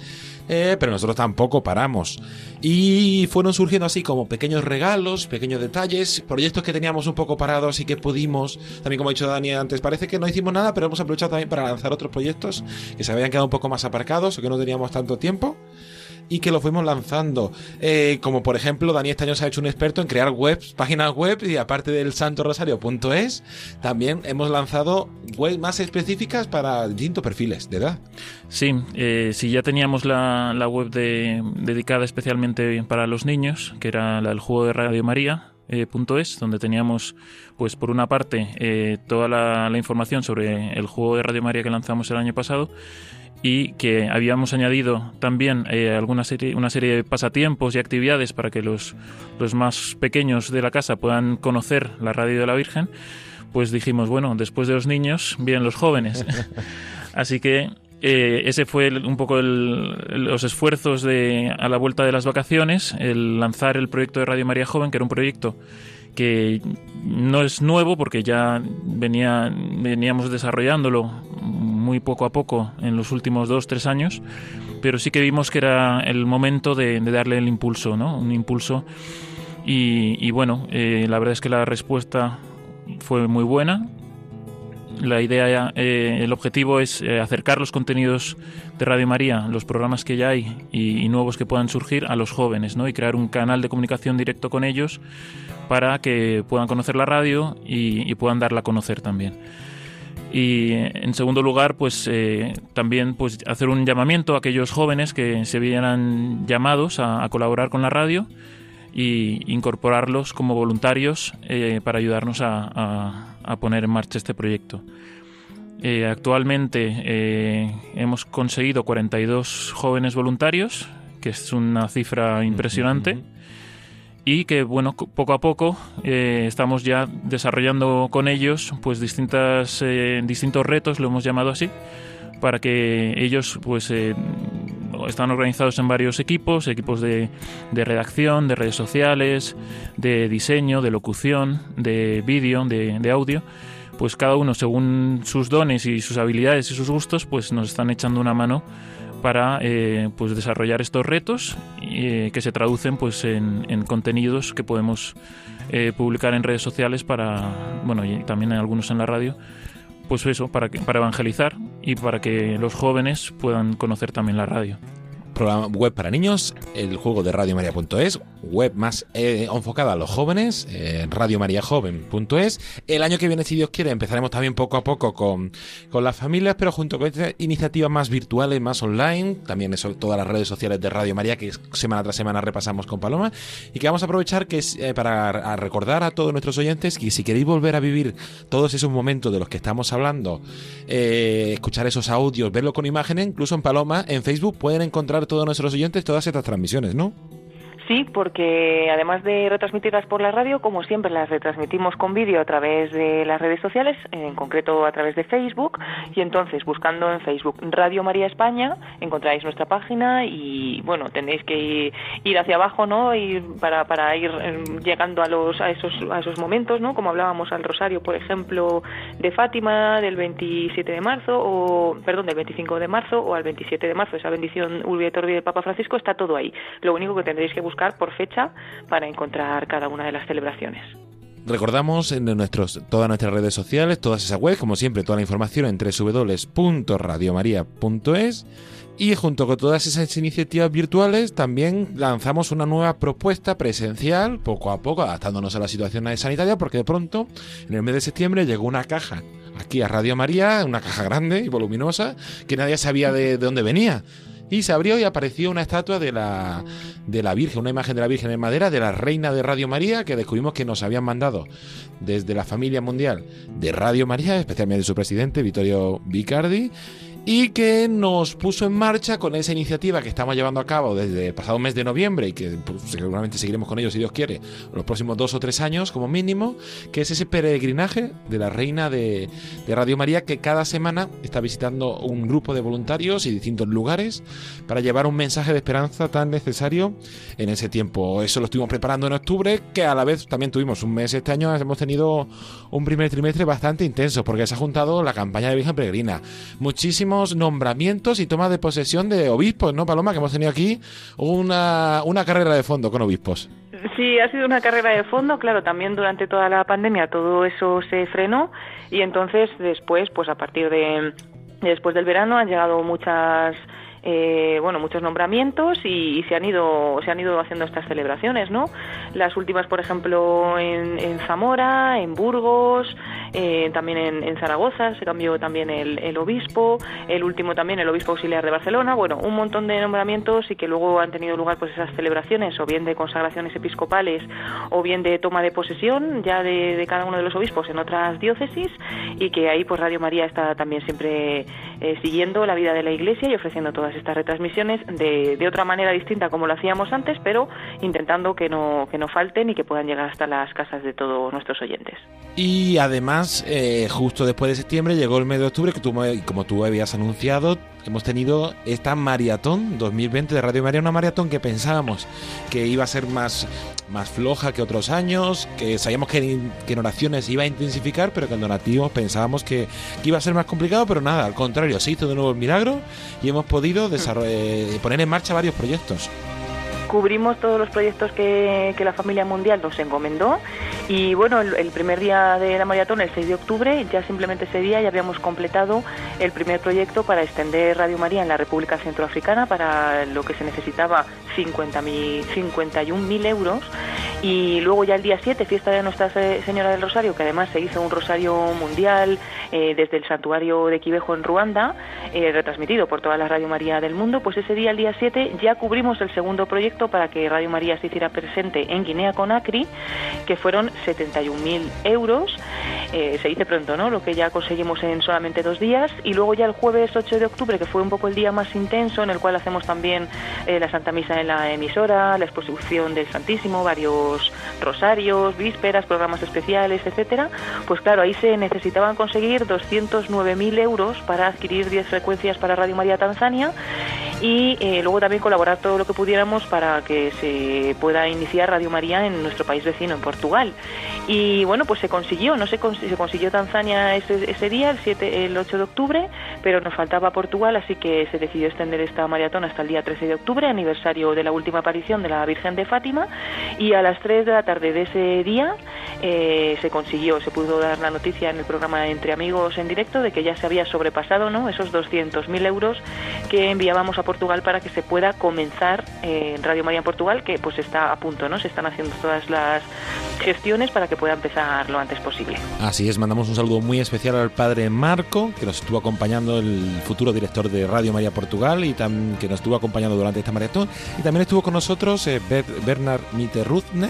eh, pero nosotros tampoco paramos. Y fueron surgiendo así como pequeños regalos, pequeños detalles, proyectos que teníamos un poco parados y que pudimos, también como ha dicho Dani antes, parece que no hicimos nada, pero hemos aprovechado también para lanzar otros proyectos que se habían quedado un poco más aparcados o que no teníamos tanto tiempo y que lo fuimos lanzando. Eh, como por ejemplo, Dani este año se ha hecho un experto en crear webs, páginas web y aparte del santorosario.es, también hemos lanzado webs más específicas para distintos perfiles de edad. Sí, eh, si ya teníamos la, la web de, dedicada especialmente para los niños, que era la del juego de Radio María, eh, donde teníamos, pues por una parte, eh, toda la, información sobre el juego de Radio María que lanzamos el año pasado y que habíamos añadido también eh, alguna serie, una serie de pasatiempos y actividades para que los, los más pequeños de la casa puedan conocer la radio de la Virgen, pues dijimos, bueno, después de los niños vienen los jóvenes. Así que eh, ese fue el, un poco el, los esfuerzos de a la vuelta de las vacaciones, el lanzar el proyecto de Radio María Joven, que era un proyecto que no es nuevo porque ya venía, veníamos desarrollándolo muy poco a poco en los últimos dos, tres años, pero sí que vimos que era el momento de, de darle el impulso, ¿no? Un impulso. Y, y bueno, eh, la verdad es que la respuesta fue muy buena. La idea, eh, el objetivo es eh, acercar los contenidos de Radio María, los programas que ya hay y, y, nuevos que puedan surgir a los jóvenes, ¿no? Y crear un canal de comunicación directo con ellos para que puedan conocer la radio y, y puedan darla a conocer también. Y en segundo lugar, pues eh, también pues hacer un llamamiento a aquellos jóvenes que se vieran llamados a, colaborar con la radio y incorporarlos como voluntarios eh, para ayudarnos a, a, poner en marcha este proyecto. Eh, actualmente hemos conseguido 42 jóvenes voluntarios, que es una cifra impresionante. Y que bueno poco a poco eh, estamos ya desarrollando con ellos pues distintas eh, distintos retos lo hemos llamado así para que ellos pues eh, están organizados en varios equipos equipos de, de, redacción de redes sociales de diseño de locución de vídeo de, de audio. Pues cada uno según sus dones y sus habilidades y sus gustos pues nos están echando una mano para eh, pues desarrollar estos retos eh, que se traducen pues en, en contenidos que podemos eh, publicar en redes sociales para bueno y también en algunos en la radio pues eso para que, para evangelizar y para que los jóvenes puedan conocer también la radio programa web para niños, el juego de radiomaria.es, web más eh, enfocada a los jóvenes, eh, radiomariajoven.es. El año que viene, si Dios quiere, empezaremos también poco a poco con, con las familias, pero junto con estas iniciativas más virtuales, más online, también eso, todas las redes sociales de Radio María que semana tras semana repasamos con Paloma, y que vamos a aprovechar que eh, para recordar a todos nuestros oyentes que si queréis volver a vivir todos esos momentos de los que estamos hablando, eh, escuchar esos audios, verlo con imágenes, incluso en Paloma, en Facebook pueden encontrar todos nuestros oyentes todas estas transmisiones, ¿no? Sí, porque además de retransmitirlas por la radio, como siempre las retransmitimos con vídeo a través de las redes sociales, en concreto a través de Facebook, y entonces buscando en Facebook Radio María España encontráis nuestra página y bueno, tendréis que ir hacia abajo, ¿no? Y para, para ir eh, llegando a los a esos a esos momentos, ¿no? Como hablábamos al rosario, por ejemplo, de Fátima del 27 de marzo o perdón, del 25 de marzo o al 27 de marzo, esa bendición Urbi et del Papa Francisco está todo ahí. Lo único que tendréis que buscar por fecha para encontrar cada una de las celebraciones. Recordamos en nuestros, todas nuestras redes sociales, todas esas webs, como siempre, toda la información en www.radiomaria.es y junto con todas esas iniciativas virtuales también lanzamos una nueva propuesta presencial, poco a poco, adaptándonos a la situación sanitaria, porque de pronto, en el mes de septiembre, llegó una caja aquí a Radio María, una caja grande y voluminosa, que nadie sabía de, de dónde venía. Y se abrió y apareció una estatua de la, de la Virgen, una imagen de la Virgen en madera, de la Reina de Radio María, que descubrimos que nos habían mandado desde la familia mundial de Radio María, especialmente su presidente, Vittorio Vicardi, y que nos puso en marcha con esa iniciativa que estamos llevando a cabo desde el pasado mes de noviembre y que pues, seguramente seguiremos con ellos si Dios quiere los próximos dos o tres años como mínimo, que es ese peregrinaje de la Reina de, de Radio María que cada semana está visitando un grupo de voluntarios y distintos lugares para llevar un mensaje de esperanza tan necesario en ese tiempo. Eso lo estuvimos preparando en octubre, que a la vez también tuvimos un mes este año, hemos tenido un primer trimestre bastante intenso porque se ha juntado la campaña de Virgen Peregrina. Muchísimo nombramientos y toma de posesión de obispos, ¿no, Paloma? Que hemos tenido aquí una, una carrera de fondo con obispos. Sí, ha sido una carrera de fondo, claro, también durante toda la pandemia todo eso se frenó y entonces después, pues a partir de después del verano han llegado muchas eh, bueno muchos nombramientos y, y, se han ido se han ido haciendo estas celebraciones no las últimas por ejemplo en, en Zamora en Burgos eh, también en, Zaragoza se cambió también el, el, obispo el último también el obispo auxiliar de Barcelona bueno un montón de nombramientos y que luego han tenido lugar pues esas celebraciones o bien de consagraciones episcopales o bien de toma de posesión ya de, de cada uno de los obispos en otras diócesis y que ahí pues Radio María está también siempre eh, siguiendo la vida de la Iglesia y ofreciendo todas estas retransmisiones de, de, otra manera distinta como lo hacíamos antes, pero intentando que no, que no falten y que puedan llegar hasta las casas de todos nuestros oyentes. Y además, eh, justo después de septiembre llegó el mes de octubre, que tú, como tú habías anunciado, hemos tenido esta maratón 2020 de Radio María, una maratón que pensábamos que iba a ser más, más floja que otros años, que sabíamos que, en oraciones iba a intensificar, pero que en donativos pensábamos que, que, iba a ser más complicado, pero nada, al contrario, se hizo de nuevo el milagro y hemos podido eh, poner en marcha varios proyectos cubrimos todos los proyectos que, la familia mundial nos encomendó. Y bueno, el, primer día de la maratón, el 6 de octubre, ya simplemente ese día ya habíamos completado el primer proyecto para extender Radio María en la República Centroafricana para lo que se necesitaba 51.000 euros. Y luego ya el día 7, fiesta de Nuestra Señora del Rosario, que además se hizo un rosario mundial eh, desde el santuario de Quivejo en Ruanda, eh, retransmitido por toda la Radio María del mundo, pues ese día, el día 7, ya cubrimos el segundo proyecto para que Radio María se hiciera presente en Guinea Conakry, que fueron 71.000 euros. Eh, se dice pronto, ¿no? Lo que ya conseguimos en solamente dos días. Y luego ya el jueves 8 de octubre, que fue un poco el día más intenso, en el cual hacemos también la Santa Misa en la emisora, la exposición del Santísimo, varios rosarios, vísperas, programas especiales, etcétera, pues claro, ahí se necesitaban conseguir 209.000 euros para adquirir 10 frecuencias para Radio María Tanzania y eh, luego también colaborar todo lo que pudiéramos para que se pueda iniciar Radio María en nuestro país vecino, en Portugal. Y bueno, pues se consiguió, no se, cons se consiguió Tanzania ese, ese, día, el, 7, el 8 de octubre, pero nos faltaba Portugal, así que se decidió extender esta maratón hasta el día 13 de octubre, aniversario de la última aparición de la Virgen de Fátima, y a las 3 de la tarde de ese día eh, se consiguió, se pudo dar la noticia en el programa Entre Amigos en directo de que ya se había sobrepasado ¿no? esos 200.000 euros que enviábamos a Portugal para que se pueda comenzar eh, en Radio María en Portugal, que pues está a punto, ¿no? Se están haciendo todas las gestiones para que pueda empezar lo antes posible. Así es, mandamos un saludo muy especial al padre Marco, que nos estuvo acompañando, el futuro director de Radio María Portugal, y tam, que nos estuvo acompañando durante esta maratón. Y también estuvo con nosotros eh, Bernard Mitterruzne,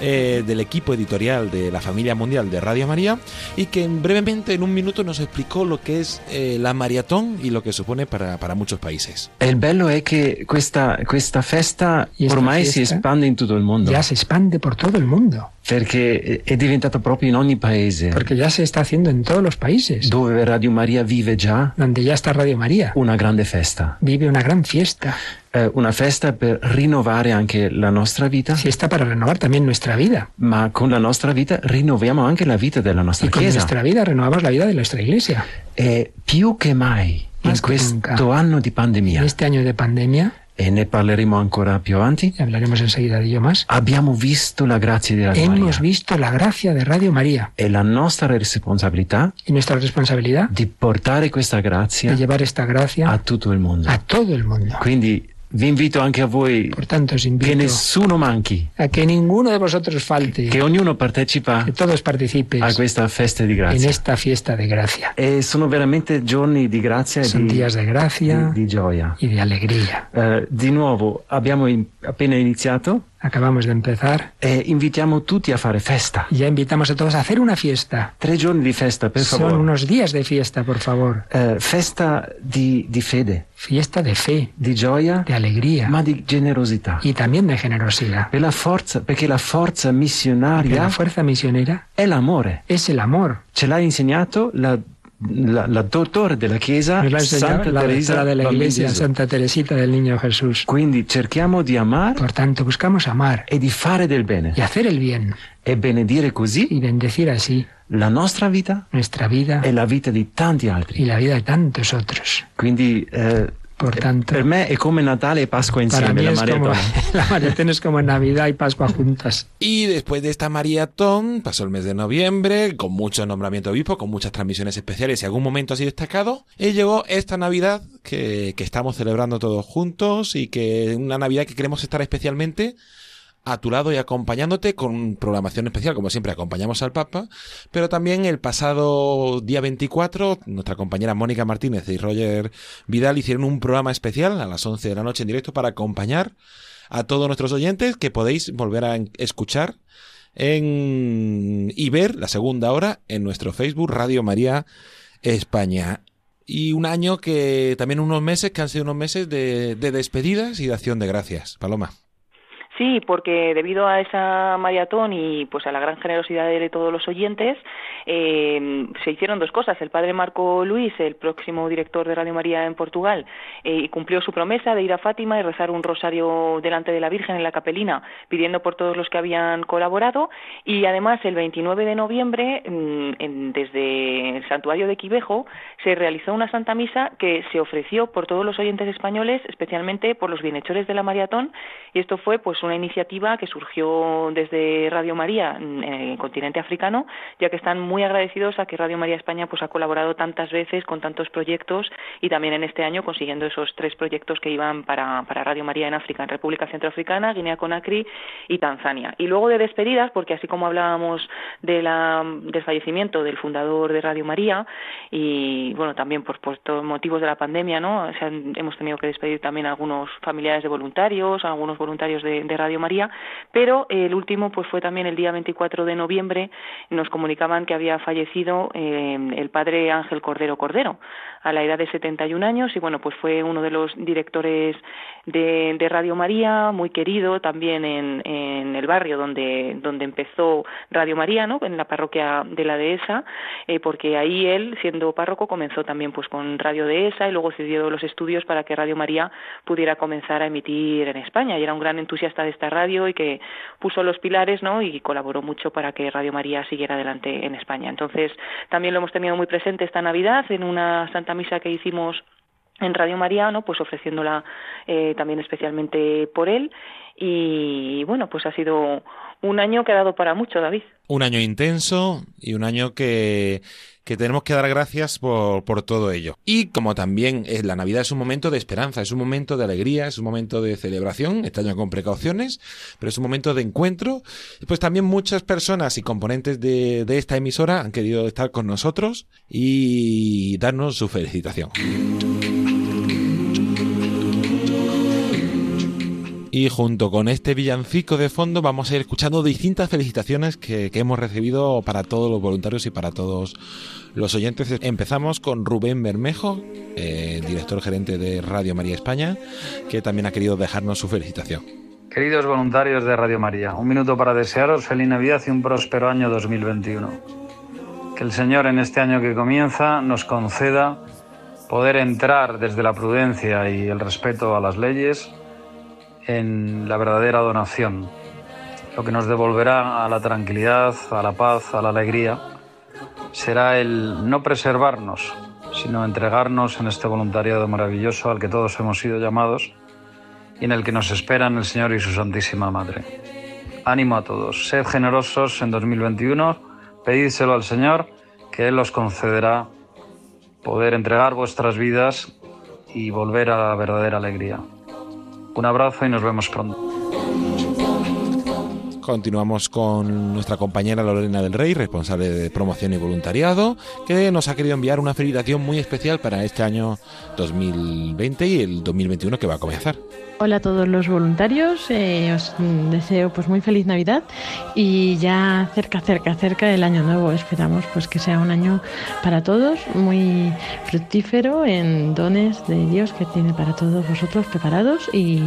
eh, del equipo editorial de la familia mundial de Radio María y que brevemente en un minuto nos explicó lo que es eh, la maratón y lo que supone para, para muchos países. E il bello è che questa, questa festa esta ormai si fiesta espande in tutto il mondo. Ya se expande por todo el mundo, Perché è diventata proprio in ogni paese. porque ya se está haciendo en todos los países, Dove Radio Maria vive già donde ya está Radio María. una grande festa. Vive una gran fiesta, Eh, una festa per rinnovare anche la nostra vita, fiesta para renovar también nuestra vida. ma con la nostra vita rinnoviamo anche la vita della nostra Y con Chiesa. nuestra vida renovamos la vida de nuestra iglesia. E più che mai in Más que questo nunca. anno di pandemia, En este año de pandemia, e ne parleremo ancora più avanti, hablaremos enseguida de ello más, abbiamo visto la grazia di Radio Maria. hemos visto la gracia de Radio María E la nostra responsabilità y nuestra responsabilidad di portare questa grazia de llevar esta gracia a tutto il mondo. a todo el mundo. Quindi vi invito anche a voi tanto, invito nessuno manchi, a que ninguno de vosotros falte, che ognuno partecipa que a questa festa di grazia. de gracia. E sono veramente giorni di grazia e di, di- di gioia. y de alegría. Eh, di nuovo abbiamo in- appena iniziato Acabamos de empezar e invitiamo tutti a fare festa. ya invitamos a todos a hacer una fiesta. Tre giorni di festa, per Son favore. unos días de fiesta, por favor. Eh, festa di, di fede, Fiesta de fe, di gioia, de alegría ma di generosità. y también de generosidad. Per la forza, perché la forza Porque missionaria la fuerza misionera è l'amore. es el amor. Ce l'ha insegnato la, la, la dottore della Chiesa, Santa la Teresa doctora de la Bambini Iglesia. Santa Teresita del Niño Jesús. Quindi cerchiamo di amare Por tanto, buscamos amar e di fare del bene y hacer el bien e benedire così y bendecir así la nostra vita nuestra vida e la vita di tanti altri. y la vida de tantos otros. Quindi eh, tanto, per me è come Natale e Pasqua para insieme mí la es como maratona. la maratón es como Navidad y Pascua juntas. Y después de esta maratón, pasó el mes de noviembre, con muchos nombramientos de obispo, con muchas transmisiones especiales y algún momento así destacado. Y llegó esta Navidad que, que estamos celebrando todos juntos y que una Navidad que queremos estar especialmente a tu lado y acompañándote con programación especial, como siempre acompañamos al Papa, pero también el pasado día 24, nuestra compañera Mónica Martínez y Roger Vidal hicieron un programa especial a las 11 de la noche en directo para acompañar a todos nuestros oyentes que podéis volver a escuchar en, y ver la segunda hora en nuestro Facebook Radio María España. Y un año que también unos meses que han sido unos meses de, de despedidas y de acción de gracias. Paloma. Sí, porque debido a esa maratón y pues a la gran generosidad de todos los oyentes, eh, se hicieron dos cosas. El padre Marco Luis, el próximo director de Radio María en Portugal, eh, cumplió su promesa de ir a Fátima y rezar un rosario delante de la Virgen en la capelina, pidiendo por todos los que habían colaborado. Y además, el 29 de noviembre, mm, en- desde el santuario de Quivejo, se realizó una Santa Misa que se ofreció por todos los oyentes españoles, especialmente por los bienhechores de la maratón. Y esto fue pues una iniciativa que surgió desde Radio María en el continente africano, ya que están muy agradecidos a que Radio María España pues ha colaborado tantas veces con tantos proyectos y también en este año consiguiendo esos tres proyectos que iban para, para Radio María en África, en República Centroafricana, Guinea Conakry y Tanzania. Y luego de despedidas, porque así como hablábamos de la, del fallecimiento del fundador de Radio María y bueno también por, por motivos de la pandemia, ¿no? Se han- hemos tenido que despedir también a algunos familiares de voluntarios, a algunos voluntarios de Radio María, pero eh, el último pues fue también el día 24 de noviembre, nos comunicaban que había fallecido eh, el padre Ángel Cordero Cordero a la edad de 71 años y bueno pues fue uno de los directores de, de Radio María, muy querido también en, en el barrio donde, donde empezó Radio María, ¿no? en la parroquia de la Dehesa, eh, porque ahí él, siendo párroco, comenzó también pues con Radio Dehesa y luego cedió los estudios para que Radio María pudiera comenzar a emitir en España y era un gran entusiasta de esta radio y que puso los pilares ¿no? y colaboró mucho para que Radio María siguiera adelante en España. Entonces también lo hemos tenido muy presente esta Navidad en una Santa Misa que hicimos en Radio María, ¿no? pues ofreciéndola eh, también especialmente por él y bueno pues ha sido un año que ha dado para mucho David Un año intenso y un año que, que tenemos que dar gracias por, por todo ello. Y como también es la Navidad es un momento de esperanza, es un momento de alegría, es un momento de celebración, este año con precauciones, pero es un momento de encuentro. Pues también muchas personas y componentes de, de esta emisora han querido estar con nosotros y darnos su Y junto con este villancico de fondo vamos a ir escuchando distintas felicitaciones que, hemos recibido para todos los voluntarios y para todos los oyentes. Empezamos con Rubén Bermejo, eh, director gerente de Radio María España, que también ha querido dejarnos su felicitación. Queridos voluntarios de Radio María, un minuto para desearos feliz Navidad y un próspero año 2021. Que el Señor en este año que comienza nos conceda poder entrar desde la prudencia y el respeto a las leyes en la verdadera donación, lo que nos devolverá a la tranquilidad, a la paz, a la alegría, será el no preservarnos, sino entregarnos en este voluntariado maravilloso al que todos hemos sido llamados y en el que nos esperan el Señor y su Santísima Madre. Ánimo a todos, sed generosos en 2021, pedídselo al Señor, que Él os concederá poder entregar vuestras vidas y volver a la verdadera alegría. Un abrazo y nos vemos pronto. Continuamos con nuestra compañera Lorena del Rey, responsable de promoción y voluntariado, que nos ha querido enviar una felicitación muy especial para este año 2020 y el 2021 que va a comenzar. Hola a todos los voluntarios, eh, os deseo pues muy feliz Navidad y ya cerca, cerca, cerca el año nuevo. Esperamos pues que sea un año para todos muy fructífero en dones de Dios que tiene para todos vosotros preparados y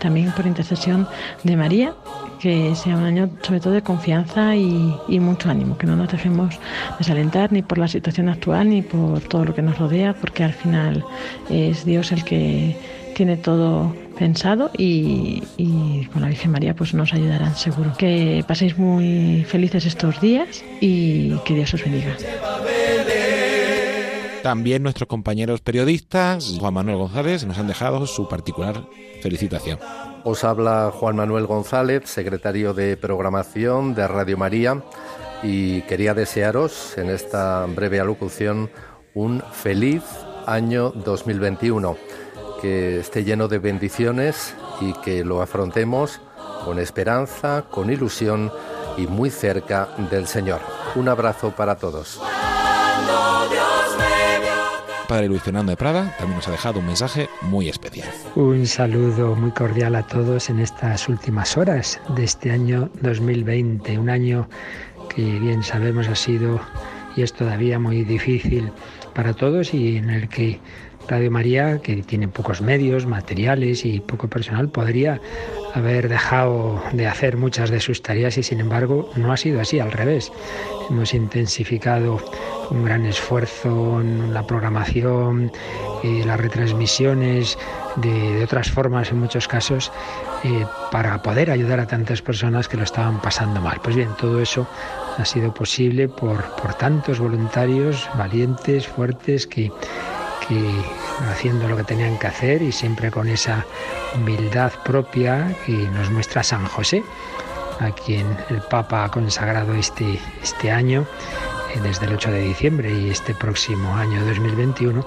también por intercesión de María que sea un año sobre todo de confianza y, y, mucho ánimo, que no nos dejemos desalentar ni por la situación actual ni por todo lo que nos rodea, porque al final es Dios el que tiene todo pensado y, y, con la Virgen María pues nos ayudarán seguro. Que paséis muy felices estos días y que Dios os bendiga. También nuestros compañeros periodistas, Juan Manuel González, nos han dejado su particular felicitación. Os habla Juan Manuel González, secretario de programación de Radio María, y quería desearos en esta breve alocución un feliz año 2021, que esté lleno de bendiciones y que lo afrontemos con esperanza, con ilusión y muy cerca del Señor. Un abrazo para todos. Padre Luis Fernando de Prada también nos ha dejado un mensaje muy especial. Un saludo muy cordial a todos en estas últimas horas de este año 2020, un año que bien sabemos ha sido y es todavía muy difícil para todos y en el que Radio María, que tiene pocos medios, materiales y poco personal, podría haber dejado de hacer muchas de sus tareas y sin embargo no ha sido así, al revés. Hemos intensificado un gran esfuerzo en la programación, eh, las retransmisiones, de, de, otras formas en muchos casos, eh, para poder ayudar a tantas personas que lo estaban pasando mal. Pues bien, todo eso ha sido posible por, por tantos voluntarios valientes, fuertes, que, que haciendo lo que tenían que hacer y siempre con esa humildad propia que nos muestra San José, a quien el Papa ha consagrado este, este año desde el 8 de diciembre y este próximo año 2021,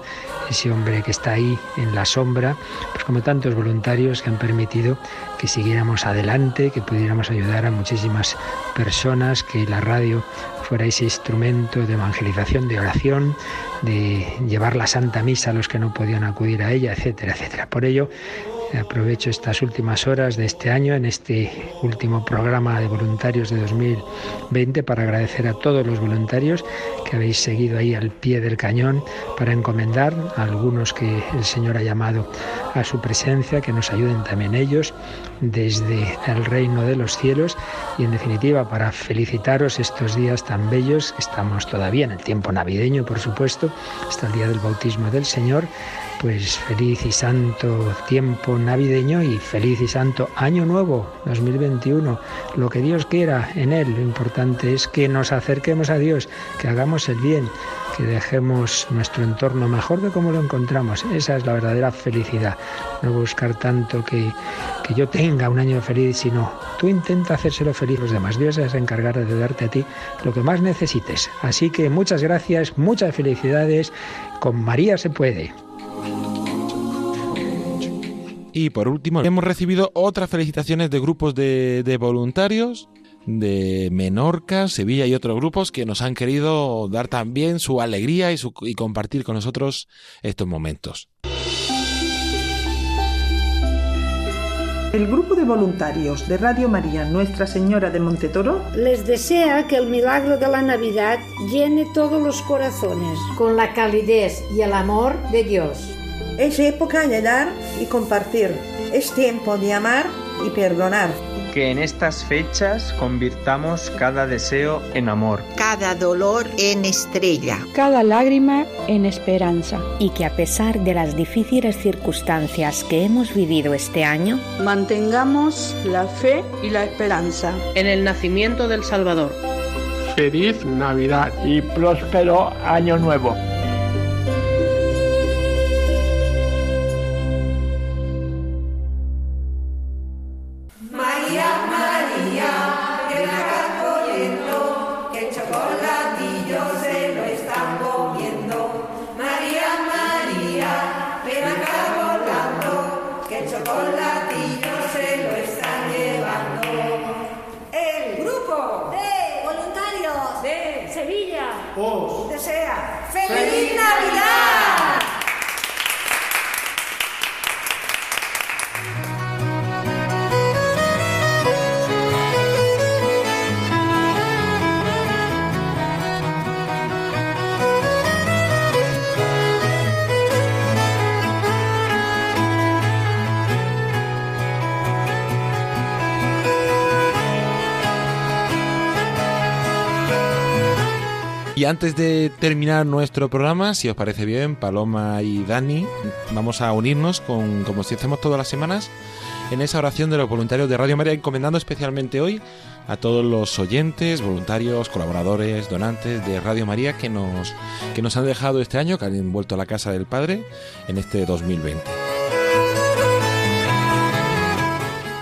ese hombre que está ahí en la sombra, pues como tantos voluntarios que han permitido que siguiéramos adelante, que pudiéramos ayudar a muchísimas personas, que la radio fuera ese instrumento de evangelización, de oración, de llevar la Santa Misa a los que no podían acudir a ella, etcétera, etcétera. Por ello, Aprovecho estas últimas horas de este año, en este último programa de voluntarios de 2020, para agradecer a todos los voluntarios que habéis seguido ahí al pie del cañón, para encomendar a algunos que el Señor ha llamado a su presencia, que nos ayuden también ellos desde el reino de los cielos y en definitiva para felicitaros estos días tan bellos, estamos todavía en el tiempo navideño, por supuesto, hasta el día del bautismo del Señor pues feliz y santo tiempo navideño y feliz y santo año nuevo 2021. Lo que Dios quiera en él, lo importante es que nos acerquemos a Dios, que hagamos el bien, que dejemos nuestro entorno mejor de como lo encontramos. Esa es la verdadera felicidad. No buscar tanto que, que yo tenga un año feliz, sino tú intenta hacérselo feliz a los demás. Dios es encargar de darte a ti lo que más necesites. Así que muchas gracias, muchas felicidades. Con María se puede. Y por último, hemos recibido otras felicitaciones de grupos de, voluntarios de Menorca, Sevilla y otros grupos que nos han querido dar también su alegría y, su, y compartir con nosotros estos momentos. El grupo de voluntarios de Radio María Nuestra Señora de Montetoro les desea que el milagro de la Navidad llene todos los corazones con la calidez y el amor de Dios. Es época de dar y compartir. Es tiempo de amar y perdonar. Que en estas fechas convirtamos cada deseo en amor. Cada dolor en estrella. Cada lágrima en esperanza. Y que a pesar de las difíciles circunstancias que hemos vivido este año, mantengamos la fe y la esperanza. En el nacimiento del Salvador. Feliz Navidad y próspero Año Nuevo. Y antes de terminar nuestro programa, si os parece bien, Paloma y Dani, vamos a unirnos con, como si hacemos todas las semanas, en esa oración de los voluntarios de Radio María, encomendando especialmente hoy a todos los oyentes, voluntarios, colaboradores, donantes de Radio María que nos, que nos han dejado este año, que han vuelto a la casa del Padre en este 2020.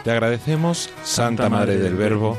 Te agradecemos, Santa Madre del Verbo,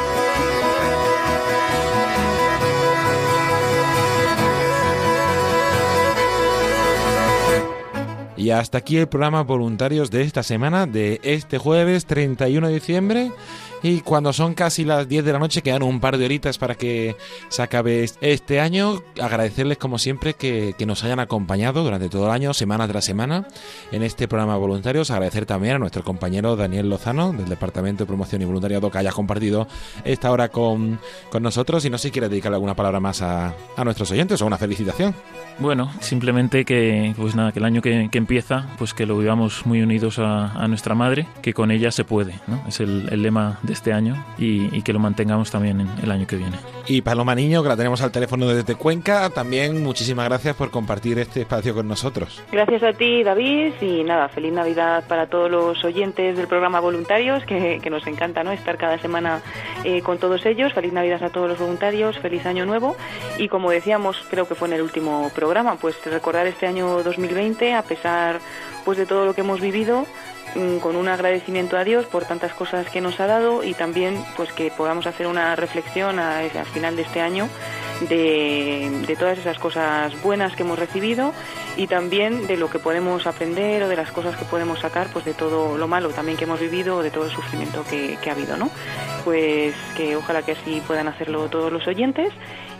Y hasta aquí el programa Voluntarios de esta semana, de este jueves 31 de diciembre. Y cuando son casi las 10 de la noche, quedan un par de horitas para que se acabe este año. Agradecerles, como siempre, que, que, nos hayan acompañado durante todo el año, semana tras semana, en este programa Voluntarios. Agradecer también a nuestro compañero Daniel Lozano, del Departamento de Promoción y Voluntariado, que haya compartido esta hora con, con nosotros. Y no sé si quiere dedicarle alguna palabra más a, a nuestros oyentes o una felicitación. Bueno, simplemente que, pues nada, que el año que, empieza, pues que lo vivamos muy unidos a, a, nuestra madre, que con ella se puede, ¿no? Es el, el lema de este año y, y, que lo mantengamos también en el año que viene. Y Paloma Niño, que la tenemos al teléfono desde Cuenca, también muchísimas gracias por compartir este espacio con nosotros. Gracias a ti, David, y nada, feliz Navidad para todos los oyentes del programa Voluntarios, que, que nos encanta ¿no? estar cada semana eh, con todos ellos. Feliz Navidad a todos los voluntarios, feliz Año Nuevo y como decíamos, creo que fue en el último programa, pues recordar este año 2020, a pesar pues de todo lo que hemos vivido, con un agradecimiento a Dios por tantas cosas que nos ha dado y también pues que podamos hacer una reflexión al final de este año de, de, todas esas cosas buenas que hemos recibido y también de lo que podemos aprender o de las cosas que podemos sacar pues de todo lo malo también que hemos vivido o de todo el sufrimiento que, que ha habido no pues que ojalá que así puedan hacerlo todos los oyentes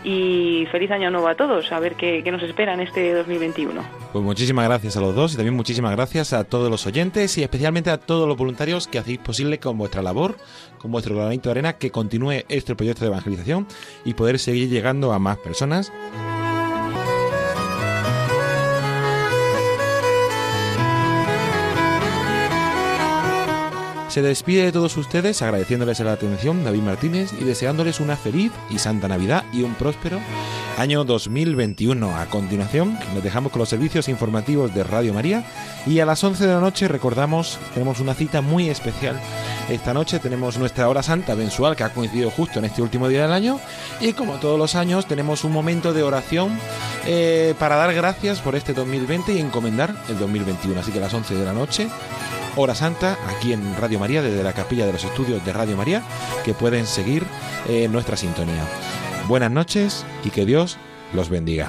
y feliz año nuevo a todos, a ver qué, nos espera en este 2021. Pues muchísimas gracias a los dos y también muchísimas gracias a todos los oyentes y especialmente a todos los voluntarios que hacéis posible con vuestra labor, con vuestro granito de arena, que continúe este proyecto de evangelización y poder seguir llegando a más personas. Se despide de todos ustedes agradeciéndoles la atención David Martínez y deseándoles una feliz y santa Navidad y un próspero año 2021. A continuación, les dejamos con los servicios informativos de Radio María y a las 11 de la noche recordamos, tenemos una cita muy especial. Esta noche tenemos nuestra hora santa mensual que ha coincidido justo en este último día del año y como todos los años tenemos un momento de oración eh, para dar gracias por este 2020 y encomendar el 2021. Así que a las 11 de la noche Hora Santa aquí en Radio María, desde la capilla de los estudios de Radio María, que pueden seguir eh, nuestra sintonía. Buenas noches y que Dios los bendiga.